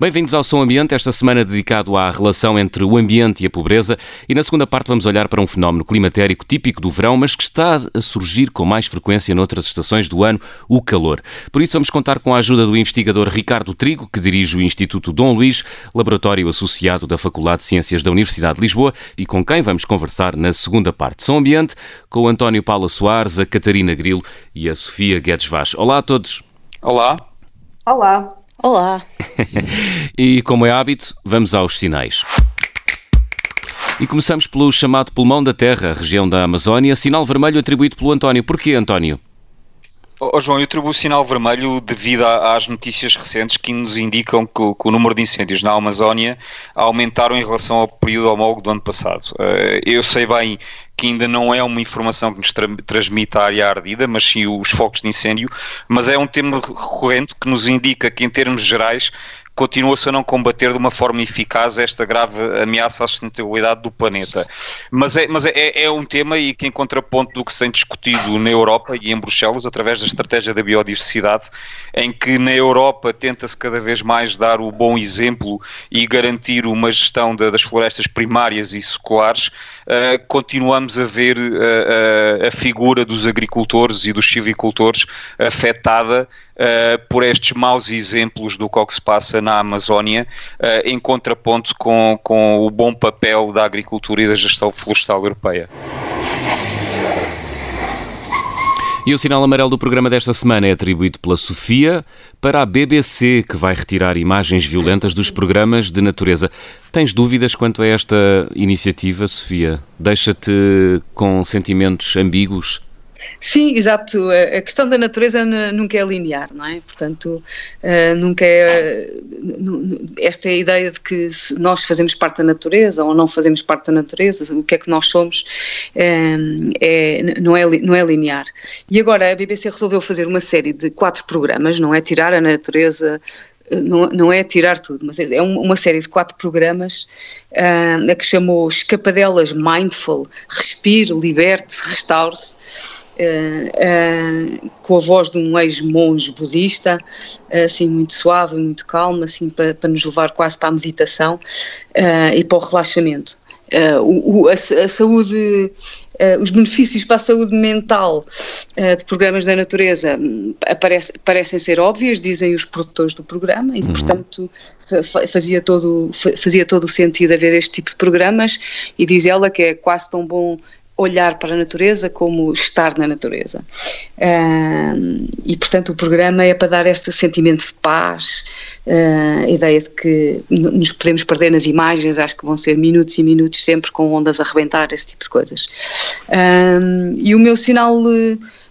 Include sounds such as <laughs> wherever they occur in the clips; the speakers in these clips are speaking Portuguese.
Bem-vindos ao Som Ambiente, esta semana dedicado à relação entre o ambiente e a pobreza. E na segunda parte vamos olhar para um fenómeno climatérico típico do verão, mas que está a surgir com mais frequência noutras estações do ano, o calor. Por isso vamos contar com a ajuda do investigador Ricardo Trigo, que dirige o Instituto Dom Luís, laboratório associado da Faculdade de Ciências da Universidade de Lisboa, e com quem vamos conversar na segunda parte. Som Ambiente, com o António Paula Soares, a Catarina Grilo e a Sofia Guedes Vaz. Olá a todos. Olá. Olá. Olá! <laughs> e como é hábito, vamos aos sinais. E começamos pelo chamado pulmão da Terra, região da Amazónia, sinal vermelho atribuído pelo António. Porquê, António? Oh, João, atribuo o sinal vermelho devido às notícias recentes que nos indicam que o, que o, número de incêndios na Amazónia aumentaram em relação ao período homólogo do ano passado. Eh, eu sei bem que ainda não é uma informação que nos tra transmite a área ardida, mas sim os focos de incêndio, mas é um tema recorrente que nos indica que, em termos gerais, continua-se a não combater de uma forma eficaz esta grave ameaça à sustentabilidade do planeta. Mas, é, mas é, é, um tema e que em contraponto do que se tem discutido na Europa e em Bruxelas, através da estratégia da biodiversidade, em que na Europa tenta-se cada vez mais dar o bom exemplo e garantir uma gestão das florestas primárias e seculares, uh, continuamos a ver uh, a figura dos agricultores e dos silvicultores afetada uh, por estes maus exemplos do que se passa na Amazónia, uh, em contraponto com, com o bom papel da agricultura e da gestão florestal europeia. E o sinal amarelo do programa desta semana é atribuído pela Sofia para a BBC, que vai retirar imagens violentas dos programas de natureza. Tens dúvidas quanto a esta iniciativa, Sofia? Deixa-te com sentimentos ambíguos? Sim, exato. A questão da natureza nunca é linear, não é? Portanto, eh, nunca é. Esta ideia de que nós fazemos parte da natureza ou não fazemos parte da natureza, o que é que nós somos, eh, é, não, é, não é linear. E agora a BBC resolveu fazer uma série de quatro programas, não é? Tirar a natureza não, não é tirar tudo, mas é uma série de quatro programas uh, que chamou Escapadelas Mindful, Respire, Liberte-se, Restaure-se, uh, uh, com a voz de um ex-monge budista, assim muito suave, muito calmo, assim para, para nos levar quase para a meditação e para o relaxamento. O, o, a, a saúde Uh, os benefícios para a saúde mental uh, de programas da natureza um, aparece, parecem ser óbvios, dizem os produtores do programa, e uhum. portanto fazia todo, fazia todo o sentido haver este tipo de programas, e diz ela que é quase tão bom olhar para a natureza como estar na natureza. Uh, e, portanto, o programa é para dar este sentimento de paz, uh, a ideia de que nos podemos perder nas imagens, acho que vão ser minutos e minutos sempre com ondas a arrebentar, esse tipo de coisas. Uh, e o meu sinal.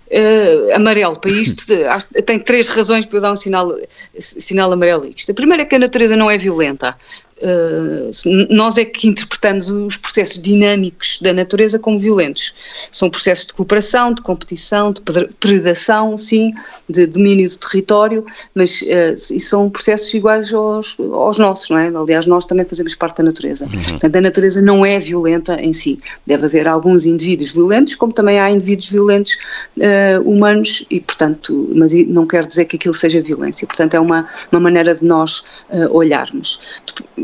Uh, amarelo para isto, <laughs> tem três razões para eu dar um sinal, sinal amarelo a isto. A primeira é que a natureza não é violenta. Uh, nós é que interpretamos os processos dinâmicos da natureza como violentos. São processos de cooperação, de competição, de predação, sim, de domínio do território, mas uh, são processos iguais aos, aos, nossos, não é? Aliás, nós também fazemos parte da natureza. Uhum. Portanto, a natureza não é violenta em si. Deve haver alguns indivíduos violentos, como também há indivíduos violentos uh, humanos, e, portanto, mas não quer dizer que aquilo seja violência. Portanto, é uma, uma maneira de nós olharmos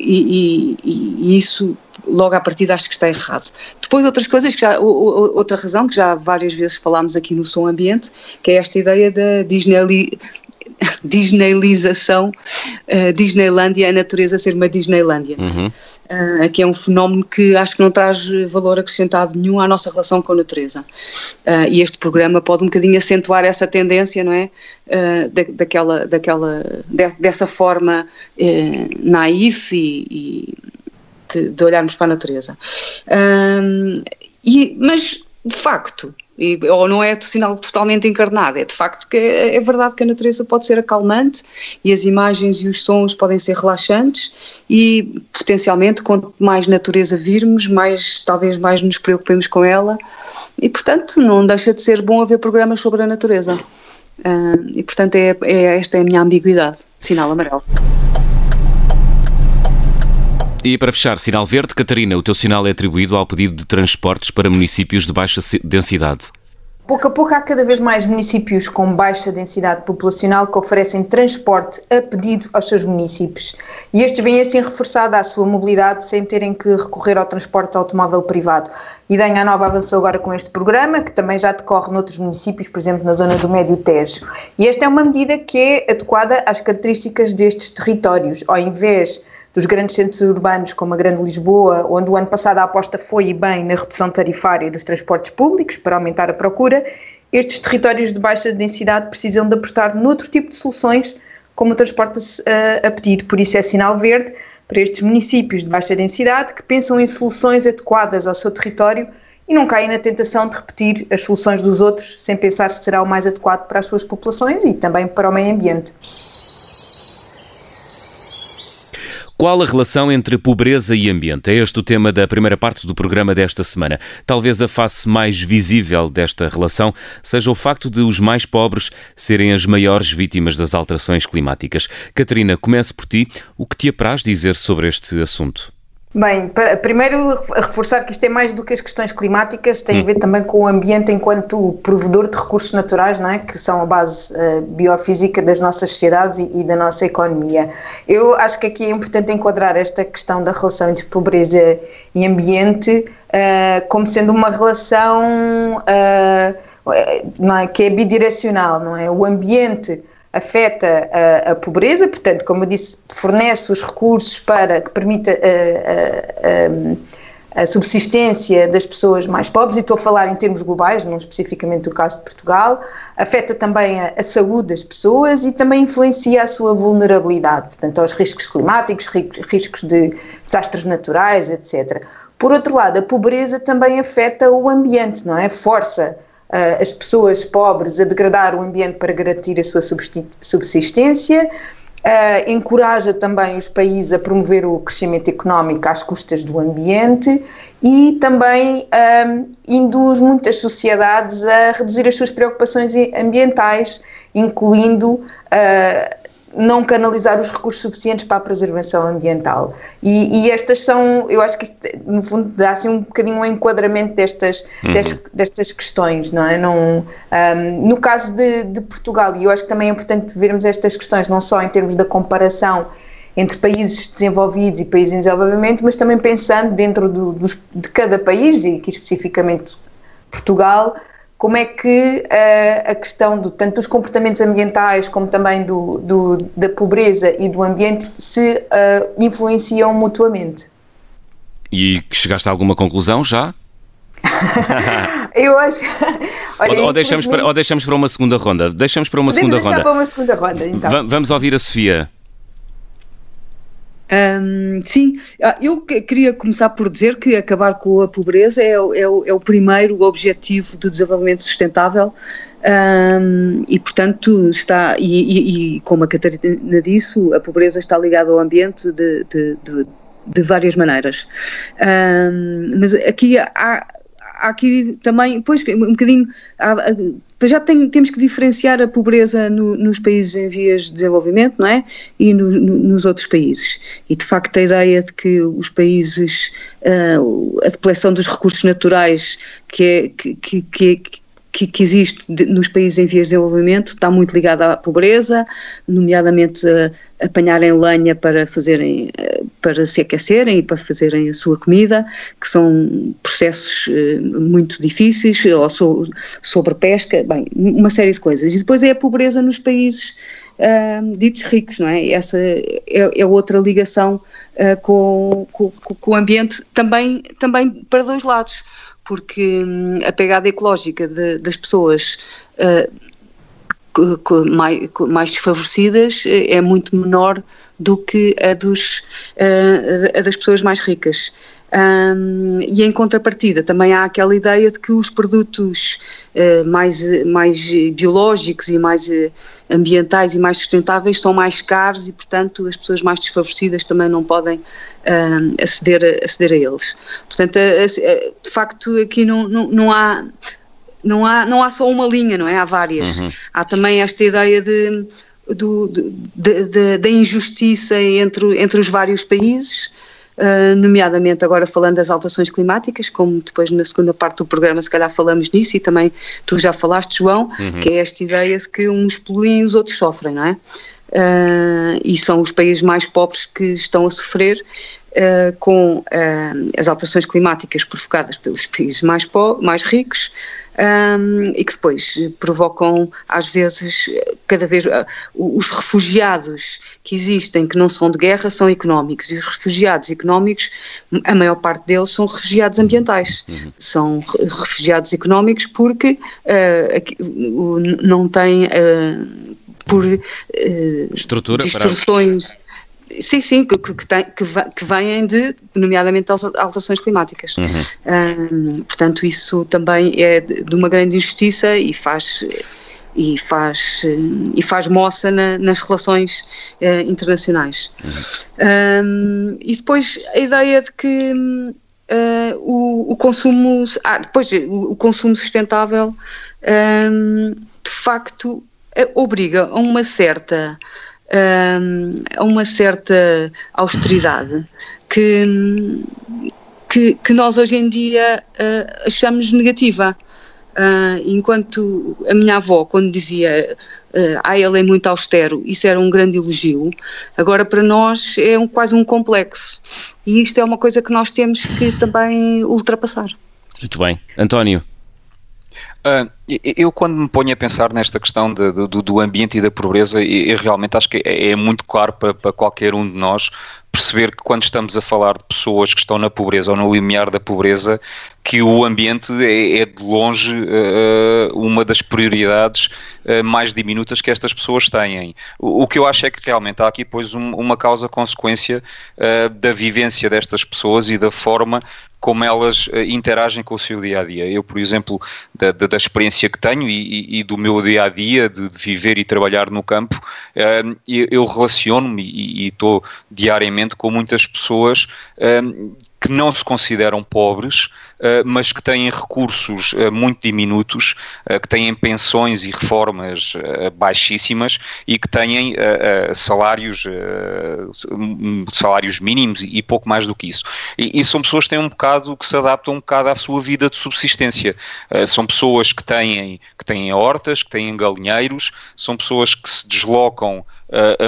e, e, e isso logo à partida acho que está errado. Depois outras coisas, que já, outra razão que já várias vezes falámos aqui no Som Ambiente, que é esta ideia da Disneylização, uh, Disneylândia, a natureza ser uma Disneylândia, uhum. uh, que é um fenómeno que acho que não traz valor acrescentado nenhum à nossa relação com a natureza. Uh, e este programa pode um bocadinho acentuar essa tendência, não é? Da, daquela, daquela, de, dessa forma naif e, e de, de, olharmos para a natureza. e, mas de facto, e, ou não é sinal totalmente encarnado, é de facto que é, é, verdade que a natureza pode ser acalmante e as imagens e os sons podem ser relaxantes e potencialmente quanto mais natureza virmos, mais talvez mais nos preocupemos com ela. E portanto não deixa de ser bom haver programas sobre a natureza. Uh, e portanto é, é, esta é a minha ambiguidade, sinal amarelo. E para fechar, sinal verde, Catarina, o teu sinal é atribuído ao pedido de transportes para municípios de baixa densidade. Pouco a pouco há cada vez mais municípios com baixa densidade populacional que oferecem transporte a pedido aos seus municípios. E estes vêm assim reforçada a sua mobilidade sem terem que recorrer ao transporte automóvel privado. E Danha Nova avançou agora com este programa, que também já decorre noutros municípios, por exemplo, na zona do Médio Tejo. E esta é uma medida que é adequada às características destes territórios. Ao invés dos grandes centros urbanos como a Grande Lisboa, onde o ano passado a aposta foi e bem na redução tarifária dos transportes públicos para aumentar a procura, estes territórios de baixa densidade precisam de apostar noutro tipo de soluções, como o transporte a, a pedir. Por isso é sinal verde para estes municípios de baixa densidade que pensam em soluções adequadas ao seu território e não caem na tentação de repetir as soluções dos outros sem pensar se será o mais adequado para as suas populações e também para o meio ambiente. Qual a relação entre pobreza e ambiente? É este o tema da primeira parte do programa desta semana. Talvez a face mais visível desta relação seja o facto de os mais pobres serem as maiores vítimas das alterações climáticas. Catarina, comece por ti. O que te apraz dizer sobre este assunto? Bem, primeiro reforçar que isto é mais do que as questões climáticas, tem a ver também com o ambiente enquanto provedor de recursos naturais, não é? que são a base uh, biofísica das nossas sociedades e, e, da nossa economia. Eu acho que aqui é importante enquadrar esta questão da relação entre pobreza e ambiente uh, como sendo uma relação uh, é? que é bidirecional, não é? O ambiente afeta a, a, pobreza, portanto, como eu disse, fornece os recursos para que permita a, a, a, subsistência das pessoas mais pobres, e estou a falar em termos globais, não especificamente do caso de Portugal, afeta também a, saúde das pessoas e também influencia a sua vulnerabilidade, portanto, aos riscos climáticos, riscos de desastres naturais, etc. Por outro lado, a pobreza também afeta o ambiente, não é? Força as pessoas pobres a degradar o ambiente para garantir a sua subsistência, uh, encoraja também os países a promover o crescimento económico às custas do ambiente e também ah, induz muitas sociedades a reduzir as suas preocupações ambientais, incluindo uh, não canalizar os recursos suficientes para a preservação ambiental. E, e, estas são, eu acho que isto, no fundo dá assim um bocadinho um enquadramento destas, uhum. destas, destas, questões, não é? Não, um, no caso de, de, Portugal, e eu acho que também é importante vermos estas questões não só em termos da comparação entre países desenvolvidos e países em desenvolvimento, mas também pensando dentro do, dos, de cada país, e aqui especificamente Portugal, como é que uh, a questão do, tanto dos comportamentos ambientais como também do, do da pobreza e do ambiente se uh, influenciam mutuamente. E chegaste a alguma conclusão já? <laughs> Eu acho. <laughs> Olha, ou, ou, deixamos para, ou deixamos para uma segunda ronda. Deixamos para uma Podemos segunda ronda. para uma segunda ronda, então. Vamos ouvir a Sofia. Um, sim, ah, eu queria começar por dizer que acabar com a pobreza é, é, é o primeiro objetivo de desenvolvimento sustentável um, e, portanto, está, e, e, e, como a Catarina disse, a pobreza está ligada ao ambiente de, de, de, de várias maneiras. Um, mas aqui há há aqui também, pois, um bocadinho, há, já tem, temos que diferenciar a pobreza no, nos países em vias de desenvolvimento, não é? E no, no, nos outros países. E de facto a ideia de que os países, uh, a depleção dos recursos naturais que, é, que, que, que, que, que existe de, nos países em vias de desenvolvimento está muito ligada à pobreza, nomeadamente a, apanharem lenha para fazerem para se aquecerem e para fazerem a sua comida, que são processos eh, muito difíceis, ou so, sobre pesca, bem, uma série de coisas. E depois é a pobreza nos países uh, ditos ricos, não é? Essa é, é outra ligação uh, com, com, com, o ambiente, também, também para dois lados porque hum, a pegada ecológica de, das pessoas uh, mais, mais, desfavorecidas eh, é muito menor do que a, dos, uh, a das pessoas mais ricas. Um, e em contrapartida também há aquela ideia de que os produtos uh, mais, mais biológicos e mais uh, ambientais e mais sustentáveis são mais caros e, portanto, as pessoas mais desfavorecidas também não podem uh, aceder, a, aceder a eles. Portanto, de facto, aqui não, não, não há. Não há, não há só uma linha, não é? Há várias. Uhum. Há também esta ideia de, do, de, de, da injustiça entre, entre os vários países, Uh, nomeadamente agora falando das alterações climáticas, como depois na segunda parte do programa se calhar falamos nisso e também tu já falaste, João, uhum. que é esta ideia de que uns poluem e os outros sofrem, não é? Uh, e são os países mais pobres que estão a sofrer uh, com uh, as alterações climáticas provocadas pelos países mais, mais ricos um, e que depois provocam, às vezes, cada vez. os refugiados que existem, que não são de guerra, são económicos, e os refugiados económicos, a maior parte deles são refugiados ambientais. Uhum. São refugiados económicos porque não têm. Por Estrutura distorções. Para Sim, sim, que, que, tem, que, que vêm de, nomeadamente, alterações climáticas. Uhum. Um, portanto, isso também é de uma grande injustiça e faz e faz e faz moça na, nas relações uh, internacionais. Uhum. Um, e depois a ideia de que uh, o, o, consumo ah, depois o, o consumo sustentável um, de facto obriga a uma certa a uma certa austeridade que, que, que, nós hoje em dia uh, achamos negativa. Uh, enquanto a minha avó, quando dizia uh, ah, ele é muito austero, isso era um grande elogio, agora para nós é um, quase um complexo. E isto é uma coisa que nós temos que também ultrapassar. Muito bem. António. Uh, eu, quando me ponho a pensar nesta questão de, do, do, ambiente e da pobreza, eu, realmente acho que é, é muito claro para, para, qualquer um de nós perceber que quando estamos a falar de pessoas que estão na pobreza ou no limiar da pobreza, que o ambiente é, é de longe uh, uma das prioridades uh, mais diminutas que estas pessoas têm. O, o, que eu acho é que realmente há aqui, pois, um, uma causa-consequência uh, da vivência destas pessoas e da forma como elas interagem com o seu dia a dia. Eu, por exemplo, da, da, da experiência que tenho e, e, do meu dia a dia de, viver e trabalhar no campo, eu, eu relaciono-me e estou diariamente com muitas pessoas que não se consideram pobres, mas que têm recursos eh, muito diminutos, eh, que têm pensões e reformas baixíssimas e que têm salários, salários mínimos e pouco mais do que isso. E, e são pessoas que têm um bocado, que se adaptam um bocado à sua vida de subsistência. São pessoas que têm, que têm hortas, que têm galinheiros, são pessoas que se deslocam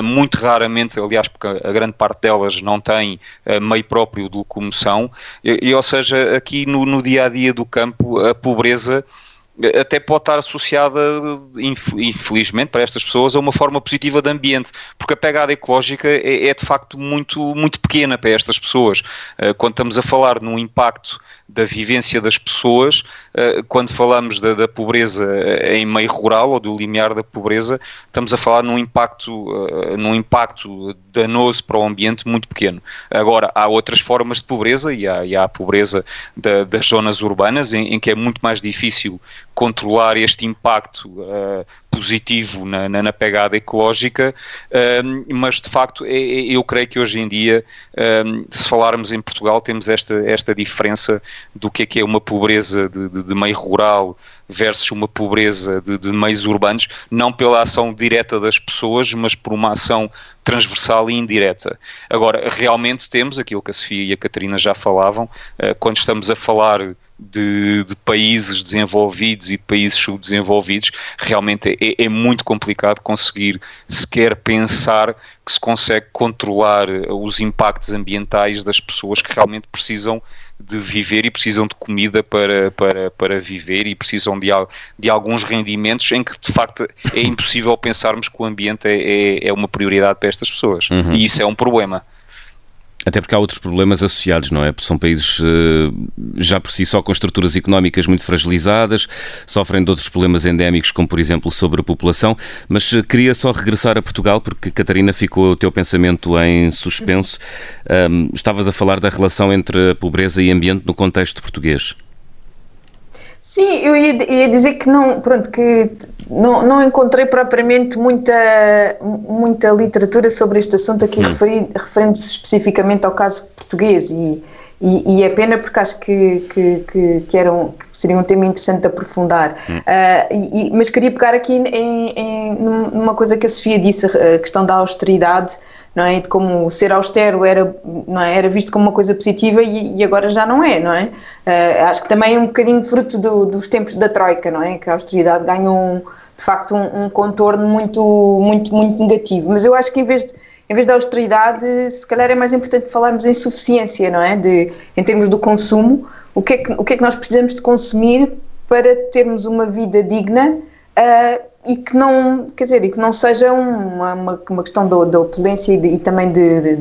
muito raramente, aliás, porque a grande parte delas não tem meio próprio de locomoção, e, e, ou seja, aqui no, no dia a dia do campo, a pobreza até pode estar associada, infelizmente, para estas pessoas, a uma forma positiva de ambiente, porque a pegada ecológica é, é de facto muito, muito pequena para estas pessoas. Uh, quando estamos a falar num impacto da vivência das pessoas, uh, quando falamos da, da, pobreza em meio rural ou do limiar da pobreza, estamos a falar num impacto, num impacto danoso para o ambiente muito pequeno. Agora, há outras formas de pobreza, e há, e há a pobreza da, das zonas urbanas, em, em que é muito mais difícil controlar este impacto uh, positivo na, na, na, pegada ecológica, uh, mas de facto é, é, eu creio que hoje em dia, uh, se falarmos em Portugal, temos esta, esta diferença do que é que é uma pobreza de, de, de meio rural versus uma pobreza de, de, meios urbanos, não pela ação direta das pessoas, mas por uma ação transversal e indireta. Agora, realmente temos aquilo que a Sofia e a Catarina já falavam, quando estamos a falar de, de, países desenvolvidos e de países subdesenvolvidos, realmente é, é, muito complicado conseguir sequer pensar que se consegue controlar os impactos ambientais das pessoas que realmente precisam de viver e precisam de comida para, para, para viver e precisam de, de alguns rendimentos em que de facto é impossível pensarmos que o ambiente é, é, é uma prioridade para estas pessoas. Uhum. E isso é um problema. Até porque há outros problemas associados, não é? São países uh, já por si só com estruturas económicas muito fragilizadas, sofrem de outros problemas endémicos, como por exemplo sobre a população. Mas uh, queria só regressar a Portugal, porque Catarina ficou o teu pensamento em suspenso. Um, estavas a falar da relação entre a pobreza e ambiente no contexto português. Sim, eu ia, ia, dizer que não, pronto, que não, não encontrei propriamente muita, muita literatura sobre este assunto aqui, hum. referente-se especificamente ao caso português e, e, e, é pena porque acho que, que, que, que, era um, que seria um tema interessante de aprofundar. Hum. Uh, e, mas queria pegar aqui em, em, numa coisa que a Sofia disse, a questão da austeridade não é? De como ser austero era, não é? era visto como uma coisa positiva e, e agora já não é, não é? Uh, acho que também é um bocadinho fruto do, dos tempos da Troika, não é? Que a austeridade ganhou, um, de facto, um, um, contorno muito, muito, muito negativo. Mas eu acho que em vez de em vez da austeridade, se calhar é mais importante falarmos em suficiência, não é? De, em termos do consumo, o que, é que, o que é que nós precisamos de consumir para termos uma vida digna uh, e que não, quer dizer, e que não seja uma, uma, uma questão da, da opulência e, de, e também de,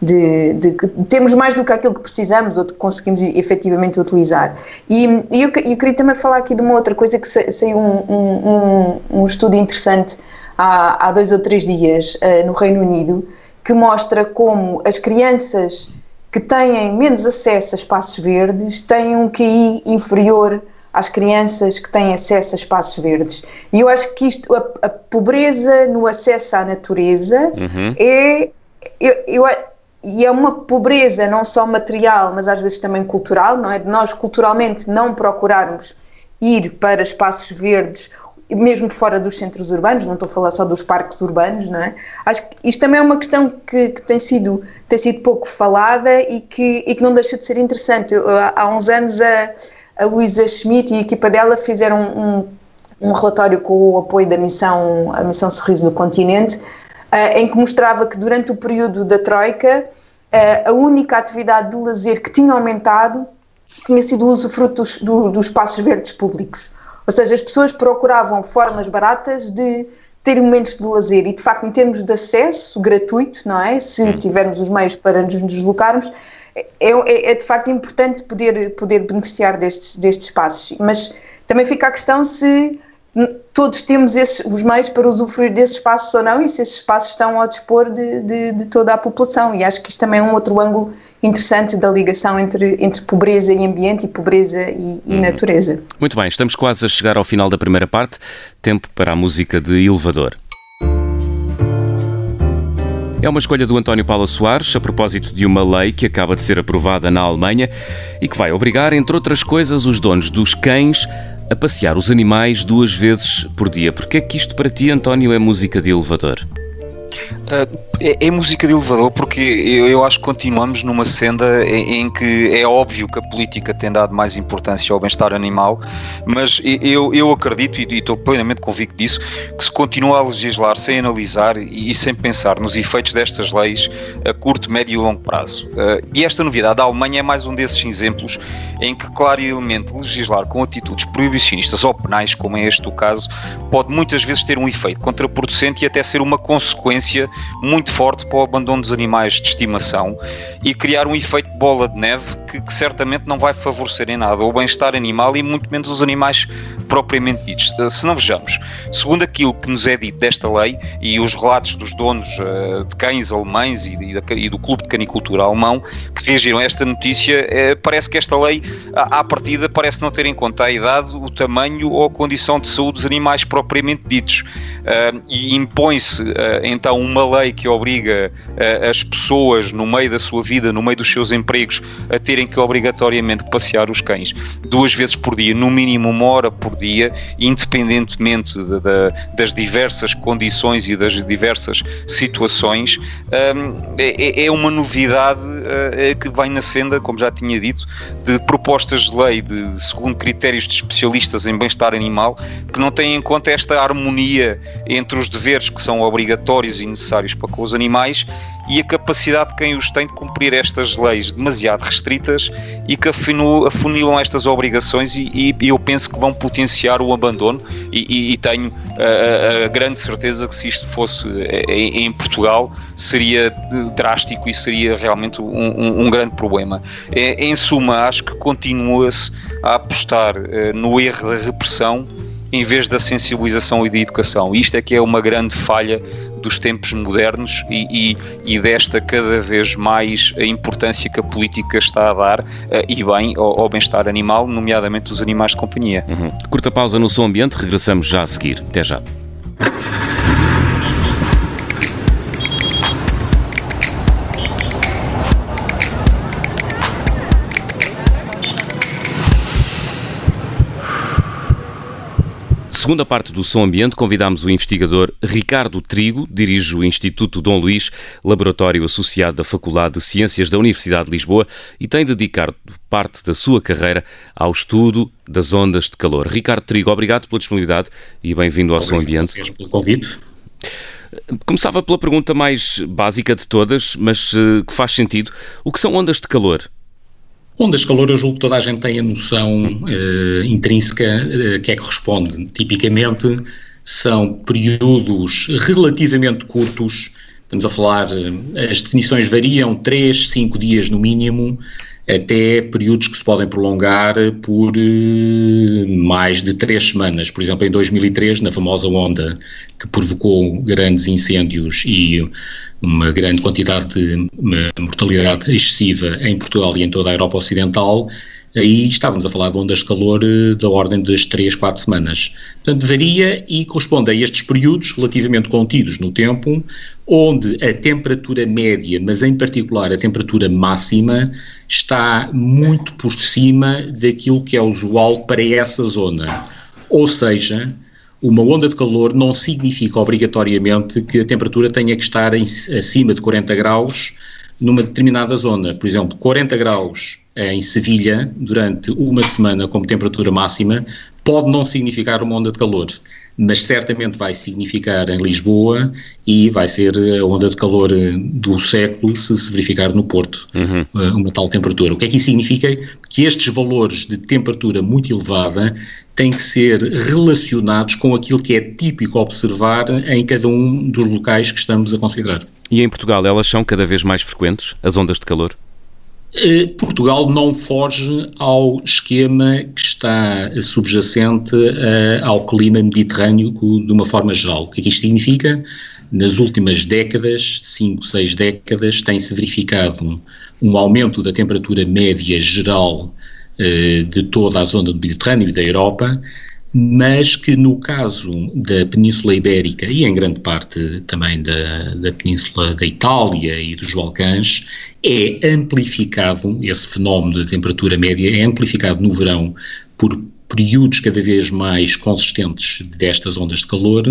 de, de, termos mais do que aquilo que precisamos ou que conseguimos efetivamente utilizar. E, e eu, eu, queria também falar aqui de uma outra coisa que saiu um, um, um, um estudo interessante há, há dois ou três dias uh, no Reino Unido que mostra como as crianças que têm menos acesso a espaços verdes têm um QI inferior às crianças que têm acesso a espaços verdes. E eu acho que isto, a, a pobreza no acesso à natureza uhum. é. Eu, eu, e é uma pobreza não só material, mas às vezes também cultural, não é? De nós culturalmente não procurarmos ir para espaços verdes, mesmo fora dos centros urbanos, não estou a falar só dos parques urbanos, não é? Acho que isto também é uma questão que, que tem, sido, tem sido pouco falada e que, e que não deixa de ser interessante. Eu, há uns anos a a Luísa Schmidt e a equipa dela fizeram um, um relatório com o apoio da missão, a missão Sorriso do Continente, uh, em que mostrava que durante o período da Troika, uh, a única atividade de lazer que tinha aumentado tinha sido o usufruto dos, do, dos espaços verdes públicos. Ou seja, as pessoas procuravam formas baratas de ter momentos de lazer e, de facto, em termos de acesso gratuito, não é? Se tivermos os meios para nos deslocarmos, é, é, é, de facto importante poder, poder beneficiar destes, destes espaços, mas também fica a questão se todos temos esses, os meios para usufruir desses espaços ou não e se esses espaços estão ao dispor de, de, de, toda a população. E acho que isto também é um outro ângulo interessante da ligação entre, entre pobreza e ambiente e pobreza e, e uhum. natureza. Muito bem, estamos quase a chegar ao final da primeira parte. Tempo para a música de elevador. É uma escolha do António Paula Soares a propósito de uma lei que acaba de ser aprovada na Alemanha e que vai obrigar, entre outras coisas, os donos dos cães a passear os animais duas vezes por dia. Porque é que isto para ti, António, é música de elevador? Uh, é, é, música de elevador porque eu, eu, acho que continuamos numa senda em, em, que é óbvio que a política tem dado mais importância ao bem-estar animal, mas eu, eu acredito e, e estou plenamente convicto disso que se continua a legislar sem analisar e, e sem pensar nos efeitos destas leis a curto, médio e longo prazo. Uh, e esta novidade da Alemanha é mais um desses exemplos em que claramente legislar com atitudes proibicionistas ou penais, como é este o caso, pode muitas vezes ter um efeito contraproducente e até ser uma consequência muito forte para o abandono dos animais de estimação e criar um efeito bola de neve que, que certamente não vai favorecer em nada o bem-estar animal e muito menos os animais propriamente ditos. Eh, se não vejamos, segundo aquilo que nos é dito desta lei e os relatos dos donos uh, de cães alemães e, e, e, do Clube de Canicultura Alemão que reagiram a esta notícia, uh, parece que esta lei, à, à partida, parece não ter em conta a idade, o tamanho ou a condição de saúde dos animais propriamente ditos. Uh, e impõe-se então uma lei que obriga as pessoas no meio da sua vida, no meio dos seus empregos, a terem que obrigatoriamente passear os cães duas vezes por dia, no mínimo uma hora por dia, independentemente de, de, das diversas condições e das diversas situações, um, é, é, uma novidade uh, que vem na senda, como já tinha dito, de propostas de lei de, segundo critérios de especialistas em bem-estar animal, que não têm em conta esta harmonia entre os deveres que são obrigatórios e necessários para com os animais e a capacidade de quem os tem de cumprir estas leis demasiado restritas e que afunilam estas obrigações e, e, eu penso que vão potenciar o abandono e, e tenho a, a, grande certeza que se isto fosse em, em Portugal seria drástico e seria realmente um, um, um grande problema. É, em suma, acho que continua-se a apostar uh, no erro da repressão em vez da sensibilização e da educação. Isto é que é uma grande falha dos tempos modernos e, e, e desta cada vez mais a importância que a política está a dar, uh, e bem, ao, ao bem-estar animal, nomeadamente os animais de companhia. Uhum. Curta pausa no som ambiente, regressamos já a seguir. Até já. Segunda parte do Som Ambiente, convidámos o investigador Ricardo Trigo, dirige o Instituto Dom Luís, laboratório associado da Faculdade de Ciências da Universidade de Lisboa e tem dedicado parte da sua carreira ao estudo das ondas de calor. Ricardo Trigo, obrigado pela disponibilidade e bem-vindo ao Som Ambiente. Obrigado pelo convite. Começava pela pergunta mais básica de todas, mas uh, que faz sentido. O que são ondas de calor? Ondas de calor, eu julgo que toda a gente tem a noção uh, intrínseca uh, que é que responde. Tipicamente são períodos relativamente curtos, estamos a falar, eh, as definições variam, 3, 5 dias no mínimo, até períodos que se podem prolongar por uh, mais de três semanas. Por exemplo, em 2003, na famosa onda que provocou grandes incêndios e uma grande quantidade de mortalidade excessiva em Portugal e em toda a Europa Ocidental, aí estávamos a falar de ondas de calor eh, da ordem das 3, 4 semanas. Portanto, varia e corresponde a estes períodos relativamente contidos no tempo, onde a temperatura média, mas em particular a temperatura máxima, está muito por cima daquilo que é usual para essa zona. Ou seja, uma onda de calor não significa obrigatoriamente que a temperatura tenha que estar em, acima de 40 graus numa determinada zona. Por exemplo, 40 graus em Sevilha durante uma semana como temperatura máxima pode não significar uma onda de calor, mas certamente vai significar em Lisboa e vai ser a onda de calor do século se se verificar no Porto uhum. Eh, uma tal temperatura. O que é que isso significa? Que estes valores de temperatura muito elevada têm que ser relacionados com aquilo que é típico observar em cada um dos locais que estamos a considerar. E em Portugal elas são cada vez mais frequentes, as ondas de calor? Eh, Portugal não foge ao esquema que está subjacente uh, ao clima mediterrâneo de uma forma geral. O que é que isto significa? Nas últimas décadas, 5, 6 décadas, tem-se verificado um, um, aumento da temperatura média geral uh, de toda a zona do Mediterrâneo e da Europa, mas que no caso da Península Ibérica e em grande parte também da, da Península da Itália e dos Balcãs, é amplificado, esse fenómeno da temperatura média é amplificado no verão por períodos cada vez mais consistentes destas ondas de calor,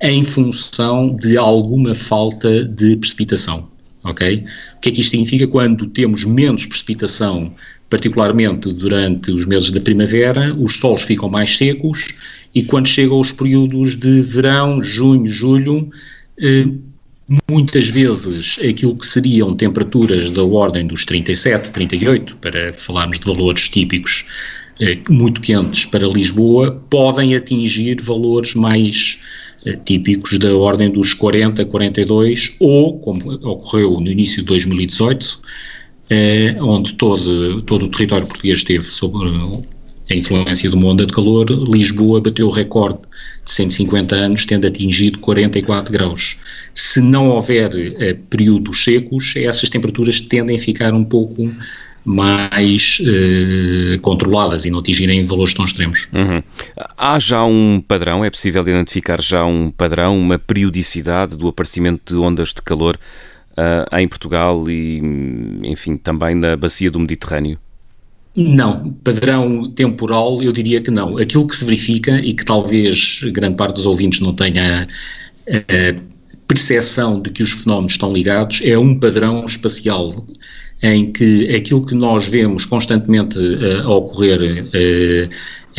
em função de alguma falta de precipitação. Ok? O que é que isto significa? Quando temos menos precipitação particularmente durante os meses da primavera, os solos ficam mais secos e quando chegam os períodos de verão, junho, julho, eh, muitas vezes aquilo que seriam temperaturas da ordem dos 37, 38, para falarmos de valores típicos eh, muito quentes para Lisboa, podem atingir valores mais eh, típicos da ordem dos 40, 42 ou, como ocorreu no início de 2018, eh, onde todo, todo o território português esteve sob a influência de uma onda de calor, Lisboa bateu o recorde de 150 anos, tendo atingido 44 graus. Se não houver eh, períodos secos, essas temperaturas tendem a ficar um pouco mais eh, controladas e não atingirem valores tão extremos. Uhum. Há já um padrão, é possível identificar já um padrão, uma periodicidade do aparecimento de ondas de calor uh, em Portugal e, enfim, também na bacia do Mediterrâneo? Não, padrão temporal eu diria que não. Aquilo que se verifica e que talvez grande parte dos ouvintes não tenha a percepção de que os fenómenos estão ligados é um padrão espacial em que aquilo que nós vemos constantemente uh, a ocorrer uh,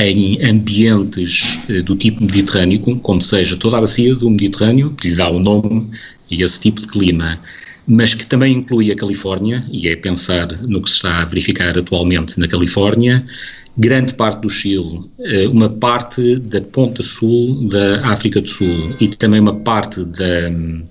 em ambientes uh, do tipo mediterrâneo, como seja toda a bacia do Mediterrâneo, que lhe dá o nome e esse tipo de clima, mas que também inclui a Califórnia, e é pensar no que se está a verificar atualmente na Califórnia, grande parte do Chile, uma parte da ponta sul da África do Sul e também uma parte da um,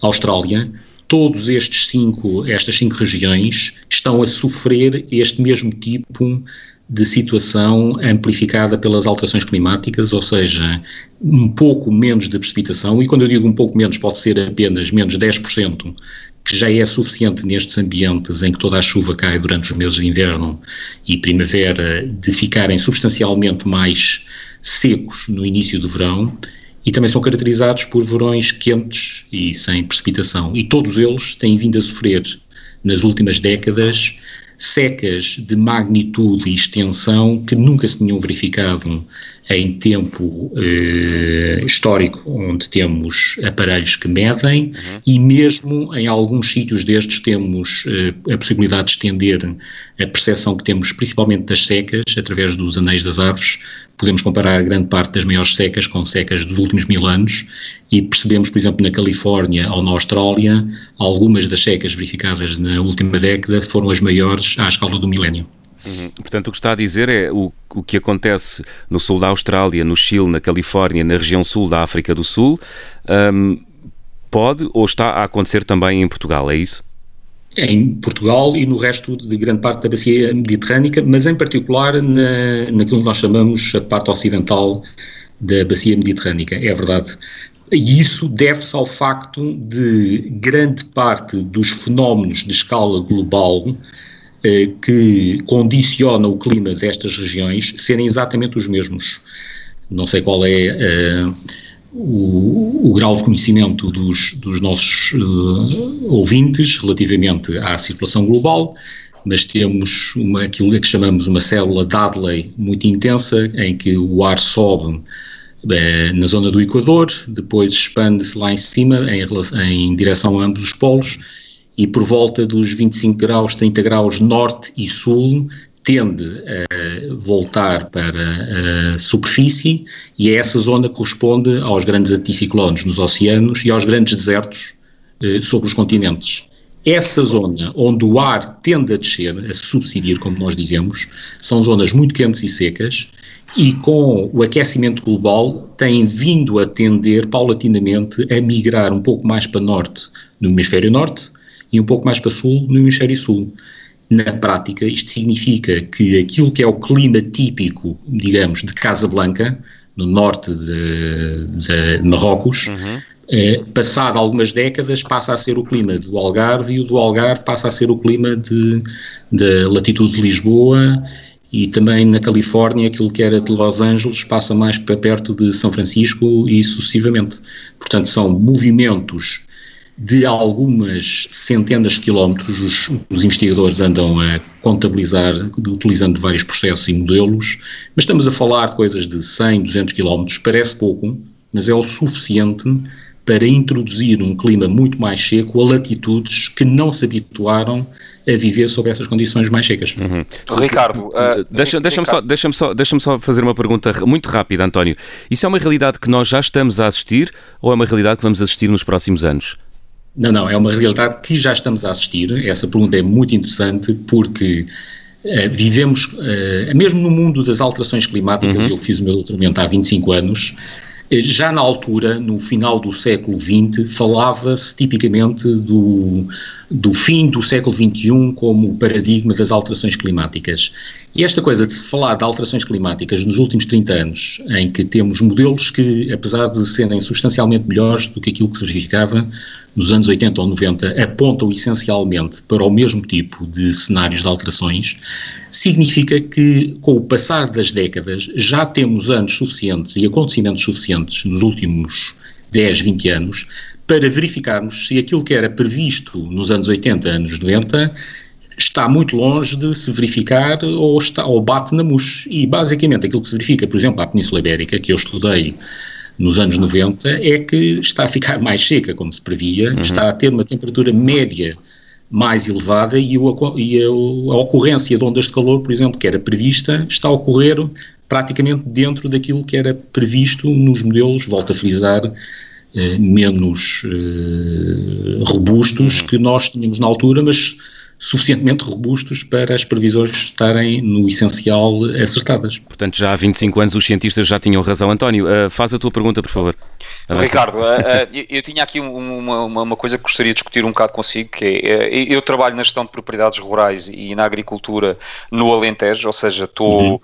Austrália, todos estes cinco, estas cinco regiões estão a sofrer este mesmo tipo de situação amplificada pelas alterações climáticas, ou seja, um pouco menos de precipitação, e quando eu digo um pouco menos, pode ser apenas menos 10%, que já é suficiente nestes ambientes em que toda a chuva cai durante os meses de inverno e primavera, de ficarem substancialmente mais secos no início do verão, e também são caracterizados por verões quentes e sem precipitação. E todos eles têm vindo a sofrer, nas últimas décadas, secas de magnitude e extensão que nunca se tinham verificado em tempo eh, histórico, onde temos aparelhos que medem, uhum. e mesmo em alguns sítios destes temos eh, a possibilidade de estender a percepção que temos, principalmente das secas, através dos anéis das árvores. Podemos comparar grande parte das maiores secas com secas dos últimos mil anos e percebemos, por exemplo, na Califórnia ou na Austrália, algumas das secas verificadas na última década foram as maiores à escala do milénio. Uhum. Portanto, o que está a dizer é o, o que acontece no sul da Austrália, no Chile, na Califórnia, na região sul da África do Sul, um, pode ou está a acontecer também em Portugal, é isso? Em Portugal e no resto de grande parte da bacia mediterrânica, mas em particular na, naquilo que nós chamamos a parte ocidental da bacia mediterrânica, é verdade. E isso deve-se ao facto de grande parte dos fenómenos de escala global eh, que condiciona o clima destas regiões serem exatamente os mesmos. Não sei qual é uh, o, o, grau de conhecimento dos, dos nossos uh, ouvintes relativamente à situação global, mas temos uma, aquilo que chamamos uma célula Dudley muito intensa, em que o ar sobe na zona do Equador, depois expande-se lá em cima em, em direção a ambos os polos e por volta dos 25 graus, 30 graus norte e sul tende a voltar para a superfície e é essa zona corresponde aos grandes anticiclones nos oceanos e aos grandes desertos eh, sobre os continentes. Essa zona onde o ar tende a descer, a subsidiar, como nós dizemos, são zonas muito quentes e secas e com o aquecimento global têm vindo a tender paulatinamente a migrar um pouco mais para norte no hemisfério norte e um pouco mais para sul no hemisfério sul. Na prática, isto significa que aquilo que é o clima típico, digamos, de Casablanca, no norte de, de Marrocos, uhum. eh, passado algumas décadas, passa a ser o clima do Algarve e o do Algarve passa a ser o clima de, da latitude de Lisboa e também na Califórnia, aquilo que era de Los Angeles passa mais para perto de São Francisco e sucessivamente. Portanto, são movimentos de algumas centenas de quilómetros, os, os, investigadores andam a contabilizar utilizando vários processos e modelos, mas estamos a falar de coisas de 100, 200 quilómetros, parece pouco, mas é o suficiente para introduzir um clima muito mais seco a latitudes que não se habituaram a viver sob essas condições mais secas. Uhum. Ricardo, uh, deixa-me deixa só, deixa só, deixa só fazer uma pergunta muito rápida, António. Isso é uma realidade que nós já estamos a assistir ou é uma realidade que vamos assistir nos próximos anos? Não, não, é uma realidade que já estamos a assistir. Essa pergunta é muito interessante porque uh, vivemos, uh, mesmo no mundo das alterações climáticas, uhum. eu fiz o meu doutoramento há 25 anos, uh, já na altura, no final do século XX, falava-se tipicamente do, do fim do século XXI como paradigma das alterações climáticas. E esta coisa de se falar de alterações climáticas nos últimos 30 anos, em que temos modelos que, apesar de serem substancialmente melhores do que aquilo que se verificava nos anos 80 ou 90 apontam essencialmente para o mesmo tipo de cenários de alterações, significa que, com o passar das décadas, já temos anos suficientes e acontecimentos suficientes nos últimos 10, 20 anos para verificarmos se aquilo que era previsto nos anos 80, anos 90 está muito longe de se verificar ou, está, ou bate na mousse. E basicamente aquilo que se verifica, por exemplo, à Península Ibérica, que eu estudei nos anos 90 é que está a ficar <laughs> mais seca, como se previa, uhum. está a ter uma temperatura média mais elevada e, o, e a, a, ocorrência de ondas de calor, por exemplo, que era prevista, está a ocorrer praticamente dentro daquilo que era previsto nos modelos, volto a frisar, eh, menos eh, robustos uhum. que nós tínhamos na altura, mas suficientemente robustos para as previsões estarem no essencial acertadas. Portanto, já há 25 anos os cientistas já tinham razão. António, uh, faz a tua pergunta, por favor. Ricardo, uh, uh, eu, eu, tinha aqui uma, uma, uma, coisa que gostaria de discutir um bocado consigo, que é, eu trabalho na gestão de propriedades rurais e na agricultura no Alentejo, ou seja, estou... Uhum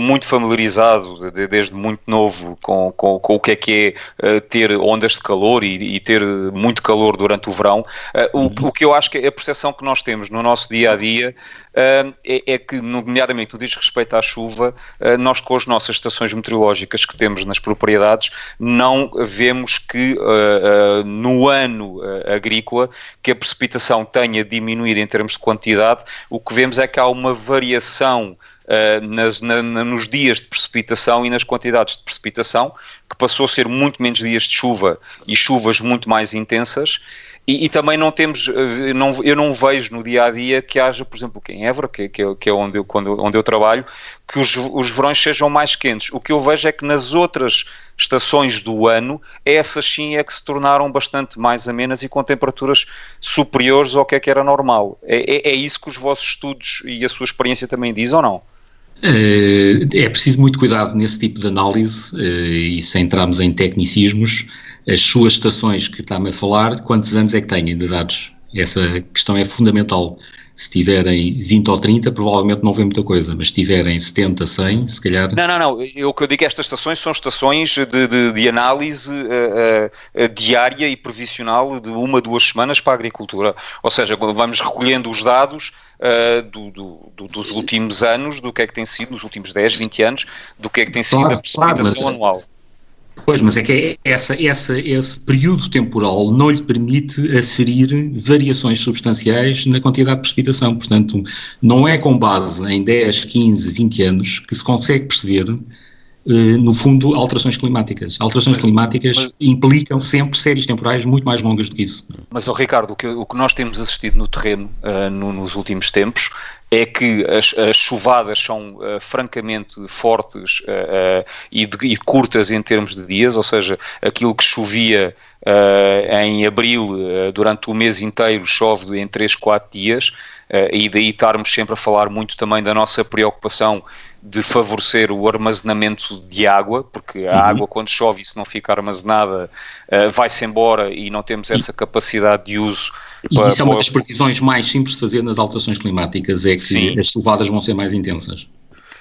muito familiarizado de, desde muito novo com, com, com, o que é que é uh, ter ondas de calor e, e, ter muito calor durante o verão. Uh, o, uhum. o, que eu acho que é a percepção que nós temos no nosso dia a dia uh, é, é, que, nomeadamente no diz respeito à chuva, nós com as nossas estações meteorológicas que temos nas propriedades, não vemos que no ano agrícola que a precipitação tenha diminuído em termos de quantidade, o que vemos é que há uma variação uh, nas, na, nos dias de precipitação e nas quantidades de precipitação, que passou a ser muito menos dias de chuva e chuvas muito mais intensas. E, e, também não temos, eh, não, eu não vejo no dia a dia que haja, por exemplo, aqui em Évora, que, que, é, que é onde eu, quando, onde eu trabalho, que os, os verões sejam mais quentes. O que eu vejo é que nas outras estações do ano, essas sim é que se tornaram bastante mais amenas e com temperaturas superiores ao que é que era normal. É, é, é isso que os vossos estudos e a sua experiência também diz ou não? Eh, é preciso muito cuidado nesse tipo de análise eh, e sem entrarmos em tecnicismos, as suas estações que está-me a falar, quantos anos é que têm de dados? Essa questão é fundamental. Se tiverem 20 ou 30, provavelmente não vê muita coisa, mas se tiverem 70, 100, se calhar. Não, não, não. Eu, o que eu digo é que estas estações são estações de, de, de análise uh, uh, diária e previsional de uma, duas semanas para a agricultura. Ou seja, vamos recolhendo os dados uh, do, do, dos últimos anos, do que é que tem sido, nos últimos 10, 20 anos, do que é que tem sido claro, a precipitação claro, anual. Pois, mas é que essa, essa, esse período temporal não lhe permite aferir variações substanciais na quantidade de precipitação. Portanto, não é com base em 10, 15, 20 anos que se consegue perceber no fundo, alterações climáticas. Alterações mas, climáticas mas, implicam sempre séries temporais muito mais longas do que isso. Mas, oh, Ricardo, o que, o que nós temos assistido no terreno uh, no, nos últimos tempos é que as, as chuvadas são uh, francamente fortes uh, e, de, e, curtas em termos de dias, ou seja, aquilo que chovia em abril durante o mês inteiro chove em 3, 4 dias, e daí estarmos sempre a falar muito também da nossa preocupação de favorecer o armazenamento de água, porque a uhum. água quando chove e se não fica armazenada uh, vai-se embora e não temos essa capacidade de uso. E para, isso é uma das previsões mais simples de fazer nas alterações climáticas, é que Sim. as chuvadas vão ser mais intensas.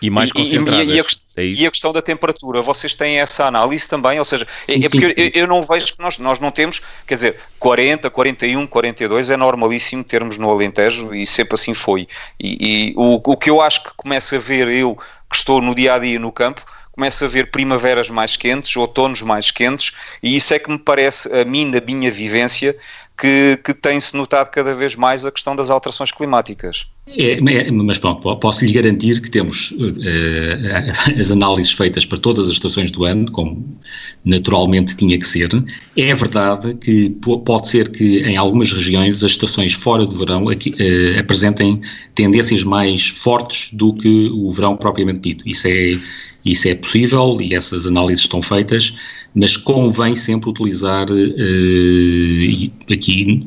E mais concentradas. E, e, a, é e, a, questão da temperatura, vocês têm essa análise também? Ou seja, sim, é, porque sim, eu, eu, não vejo que nós, nós não temos, quer dizer, 40, 41, 42 é normalíssimo termos no Alentejo e sempre assim foi. E, e o, o que eu acho que começo a ver, eu que estou no dia a dia no campo, começo a ver primaveras mais quentes, outonos mais quentes, e isso é que me parece, a mim, na minha vivência, que, que tem-se notado cada vez mais a questão das alterações climáticas. É, mas pronto, posso lhe garantir que temos uh, <laughs> as análises feitas para todas as estações do ano, como naturalmente tinha que ser. É verdade que pode ser que em algumas regiões as estações fora do verão aqui, uh, apresentem tendências mais fortes do que o verão propriamente dito. Isso é, isso é possível e essas análises estão feitas, mas convém sempre utilizar uh, aqui.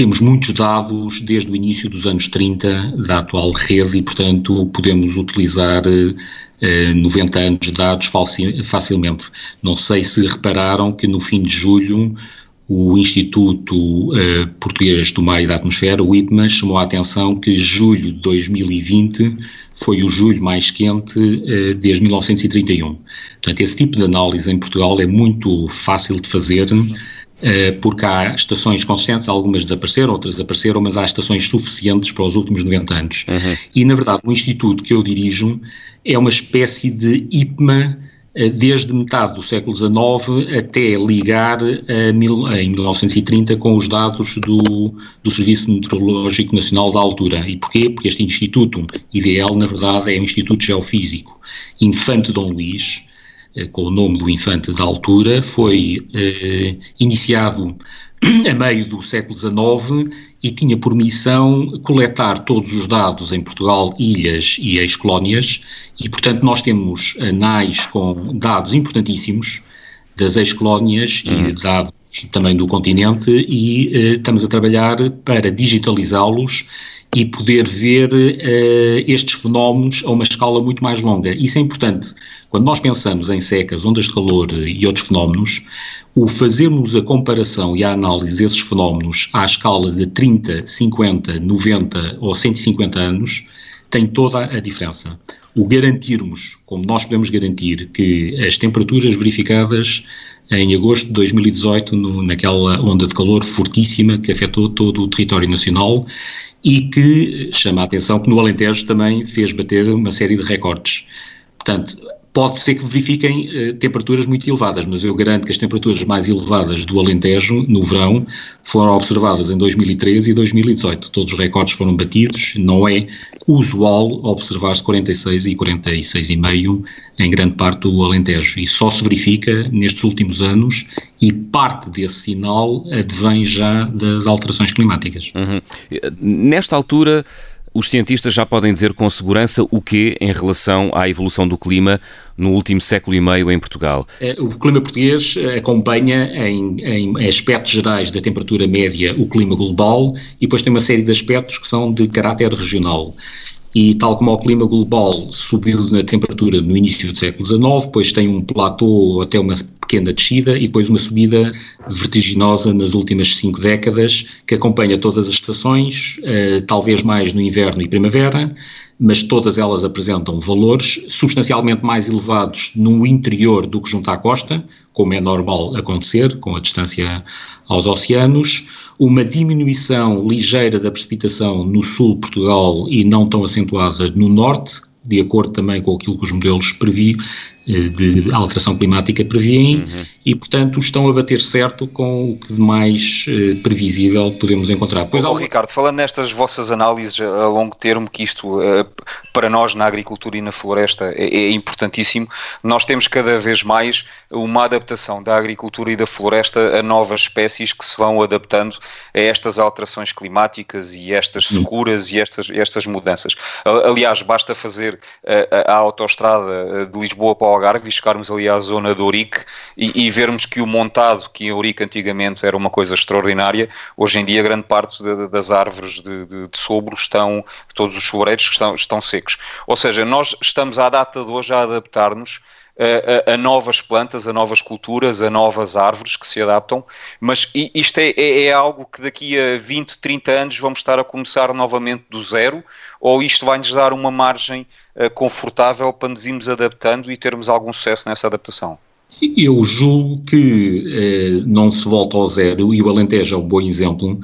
Temos muitos dados desde o início dos anos 30 da atual rede e, portanto, podemos utilizar uh, 90 anos de dados facilmente. Não sei se repararam que no fim de julho o Instituto uh, Português do Mar e da Atmosfera, o IPMA, chamou a atenção que julho de 2020 foi o julho mais quente uh, desde 1931. Portanto, esse tipo de análise em Portugal é muito fácil de fazer, porque há estações consistentes, algumas desapareceram, outras apareceram, mas há estações suficientes para os últimos 90 anos. Uhum. E, na verdade, o instituto que eu dirijo é uma espécie de IPMA eh, desde metade do século XIX até ligar mil, em 1930 com os dados do, do Serviço Meteorológico Nacional da altura. E porquê? Porque este Instituto, IDL, na verdade, é um Instituto Geofísico. Infante Dom Luís, eh, com o nome do Infante da altura, foi eh, iniciado <clears throat> a meio do século XIX e tinha por missão coletar todos os dados em Portugal, ilhas e ex-colónias, e portanto nós temos anais com dados importantíssimos das ex-colónias uhum. e dados também do continente e uh, estamos a trabalhar para digitalizá-los e poder ver uh, estes fenómenos a uma escala muito mais longa. Isso é importante. Quando nós pensamos em secas, ondas de calor e outros fenómenos, o fazermos a comparação e a análise desses fenómenos à escala de 30, 50, 90 ou 150 anos tem toda a diferença. O garantirmos, como nós podemos garantir, que as temperaturas verificadas em agosto de 2018, no, naquela onda de calor fortíssima que afetou todo o território nacional e que chama a atenção que no Alentejo também fez bater uma série de recordes. Portanto, Pode ser que verifiquem uh, temperaturas muito elevadas, mas eu garanto que as temperaturas mais elevadas do Alentejo, no verão, foram observadas em 2013 e 2018. Todos os recordes foram batidos, não é usual observar-se 46 e 46,5 em grande parte do Alentejo. E só se verifica nestes últimos anos e parte desse sinal advém já das alterações climáticas. Uhum. Nesta altura, os cientistas já podem dizer com segurança o que em relação à evolução do clima no último século e meio em Portugal? É, o clima português eh, acompanha em, em, aspectos gerais da temperatura média o clima global e depois tem uma série de aspectos que são de caráter regional e tal como o clima global subiu na temperatura no início do século XIX, depois tem um platô até uma pequena descida e depois uma subida vertiginosa nas últimas cinco décadas que acompanha todas as estações, eh, talvez mais no inverno e primavera, mas todas elas apresentam valores substancialmente mais elevados no interior do que junto à costa, como é normal acontecer com a distância aos oceanos, uma diminuição ligeira da precipitação no sul de Portugal e não tão acentuada no norte, de acordo também com aquilo que os modelos previ, eh, de alteração climática prevêem uhum. e, portanto, estão a bater certo com o que de mais eh, previsível podemos encontrar. Pois, oh, Ricardo, falando nestas vossas análises a longo termo, que isto eh, para nós na agricultura e na floresta é, é importantíssimo, nós temos cada vez mais uma adaptação da agricultura e da floresta a novas espécies que se vão adaptando a estas alterações climáticas e estas securas e estas, estas mudanças. Aliás, basta fazer a, a autoestrada de Lisboa para Algarve e chegarmos ali à zona de Ourique e, e, vermos que o montado, que em Ourique antigamente era uma coisa extraordinária, hoje em dia grande parte de, das árvores de, de, de sobro estão, todos os floreiros estão, estão secos. Ou seja, nós estamos à data de hoje a adaptar-nos a, a, novas plantas, a novas culturas, a novas árvores que se adaptam, mas isto é, é, é, algo que daqui a 20, 30 anos vamos estar a começar novamente do zero, ou isto vai-nos dar uma margem confortável para nos irmos adaptando e termos algum sucesso nessa adaptação? Eu julgo que eh, não se volta ao zero, e o Alentejo é um bom exemplo,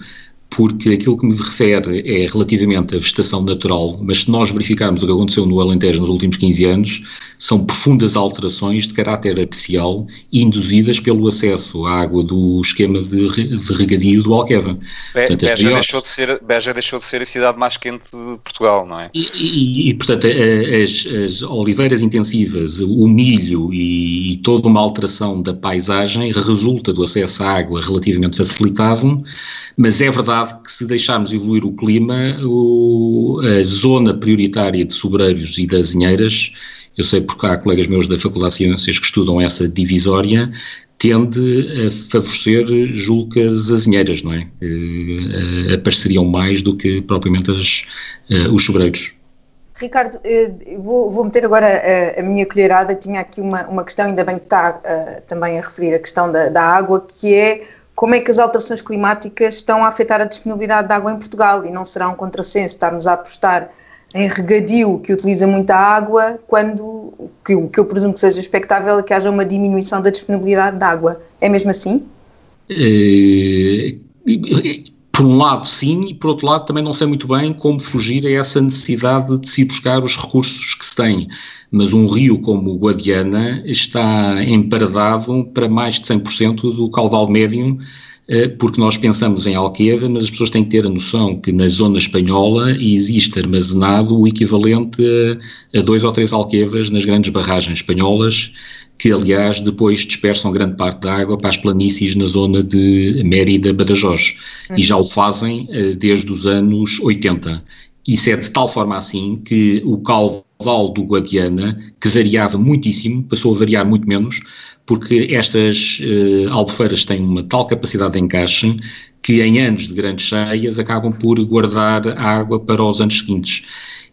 porque aquilo que me refere é relativamente à vegetação natural, mas se nós verificarmos o que aconteceu no Alentejo nos últimos 15 anos, são profundas alterações de caráter artificial induzidas pelo acesso à água do esquema de, de regadio do Alqueva. Be portanto, Beja, deixou de ser, Beja deixou de ser a cidade mais quente de Portugal, não é? E, e, e portanto, as, as, oliveiras intensivas, o milho e, e toda uma alteração da paisagem resulta do acesso à água relativamente facilitado, mas é verdade que se deixarmos evoluir o clima, o, a zona prioritária de sobreiros e das azinheiras, eu sei porque há colegas meus da Faculdade de Ciências que estudam essa divisória, tende a favorecer, julgo que as azinheiras, não é? Uh, apareceriam mais do que propriamente as, uh, os sobreiros. Ricardo, eh, vou, vou, meter agora a, a, minha colherada. Tinha aqui uma, uma questão, ainda bem que está também a referir a questão da, da água, que é como é que as alterações climáticas estão a afetar a disponibilidade de água em Portugal e não será um contrassenso estarmos a apostar em regadio que utiliza muita água quando o que, que, eu presumo que seja expectável é que haja uma diminuição da disponibilidade de água. É mesmo assim? É, por um lado sim e por outro lado também não sei muito bem como fugir a essa necessidade de se buscar os recursos que se tem. Mas um rio como o Guadiana está emparedado para mais de 100% do caudal médio eh, porque nós pensamos em Alqueva, mas as pessoas têm que ter a noção que na zona espanhola existe armazenado o equivalente a, a dois ou três Alquevas nas grandes barragens espanholas, que aliás depois dispersam grande parte da água para as planícies na zona de Mérida, Badajoz, uhum. e já o fazem uh, desde os anos 80. Isso é de tal forma assim que o caudal do Guadiana, que variava muitíssimo, passou a variar muito menos, porque estas uh, albufeiras têm uma tal capacidade de encaixe que em anos de grandes cheias acabam por guardar água para os anos seguintes.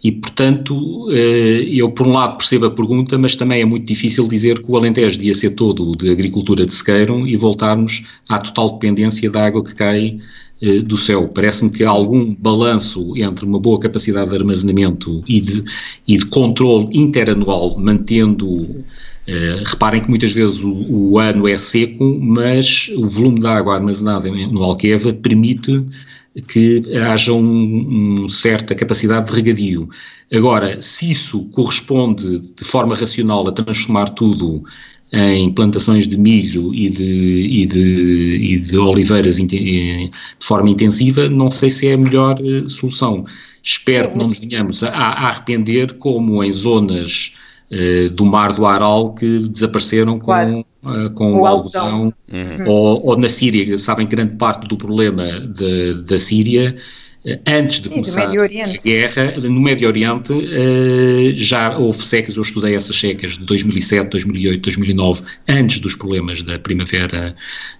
E, portanto, eh, eu por um lado percebo a pergunta, mas também é muito difícil dizer que o Alentejo devia ser todo de agricultura de sequeiro e voltarmos à total dependência da água que cai eh, do céu. Parece-me que há algum balanço entre uma boa capacidade de armazenamento e de, e de controle interanual, mantendo Uh, reparem que muitas vezes o, o, ano é seco, mas o volume de água armazenada no Alqueva permite que haja uma um certa capacidade de regadio. Agora, se isso corresponde de forma racional a transformar tudo em plantações de milho e de, e de, e de oliveiras de forma intensiva, não sei se é a melhor uh, solução. Espero que não nos venhamos a, a arrepender, como em zonas uh, do Mar do Aral que desapareceram com claro. uh, com o, o algodão, uhum. ou, ou, na Síria, sabem que grande parte do problema de, da Síria eh, antes de começar a guerra, no Médio Oriente uh, já houve secas, eu estudei essas secas de 2007, 2008, 2009, antes dos problemas da primavera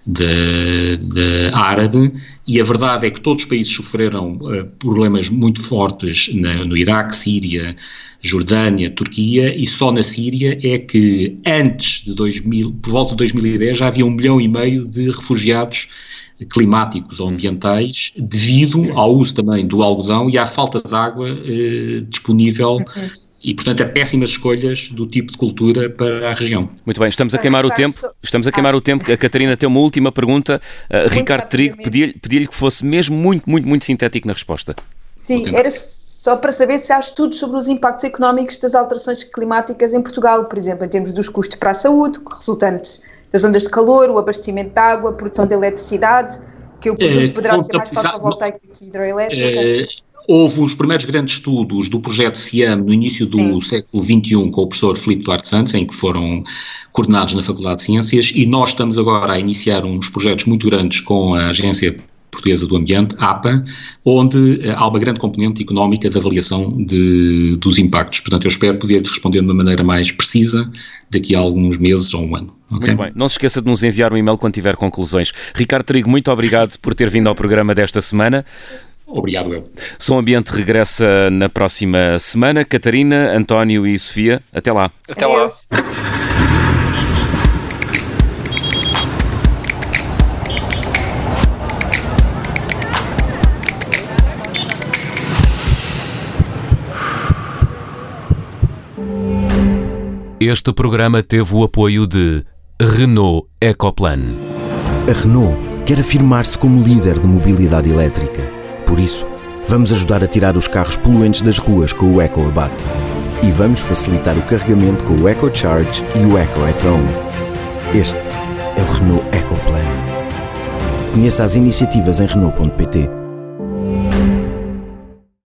de, de árabe, e a verdade é que todos os países sofreram uh, problemas muito fortes na, no Iraque, Síria, Jordânia, Turquia, e só na Síria é que antes de 2000, por volta de 2010, já havia um milhão e meio de refugiados climáticos ou ambientais devido ao uso também do algodão e à falta de água eh, disponível uhum. e, portanto, a péssimas escolhas do tipo de cultura para a região. Muito bem, estamos a queimar o tempo. Estamos a queimar o tempo. A Catarina tem uma última pergunta. Uh, Ricardo Trigo, pedi-lhe pedi que fosse mesmo muito, muito, muito sintético na resposta. Sim, era só para saber se há estudos sobre os impactos económicos das alterações climáticas em Portugal, por exemplo, em termos dos custos para a saúde, resultantes das ondas de calor, o abastecimento de água, a produção de eletricidade, que eu presumo que poderá ser mais fotovoltaico do que hidroelétrica. É, houve os primeiros grandes estudos do projeto CIAM no início do Sim. século XXI com o professor Filipe Duarte Santos, em que foram coordenados na Faculdade de Ciências, e nós estamos agora a iniciar uns projetos muito grandes com a Agência Portuguesa do Ambiente, APA, onde eh, há uma grande componente económica de avaliação de, dos impactos. Portanto, eu espero poder responder de uma maneira mais precisa daqui a alguns meses ou um ano. Okay? Muito bem. Não se esqueça de nos enviar um e-mail quando tiver conclusões. Ricardo Trigo, muito obrigado por ter vindo ao programa desta semana. Obrigado, eu. Som Ambiente regressa na próxima semana. Catarina, António e Sofia, até lá. Até lá. Este programa teve o apoio de Renault Ecoplan. A Renault quer afirmar-se como líder de mobilidade elétrica. Por isso, vamos ajudar a tirar os carros poluentes das ruas com o EcoAbate. E vamos facilitar o carregamento com o EcoCharge e o EcoEtron. Este é o Renault Ecoplan. Conheça as iniciativas em Renault.pt.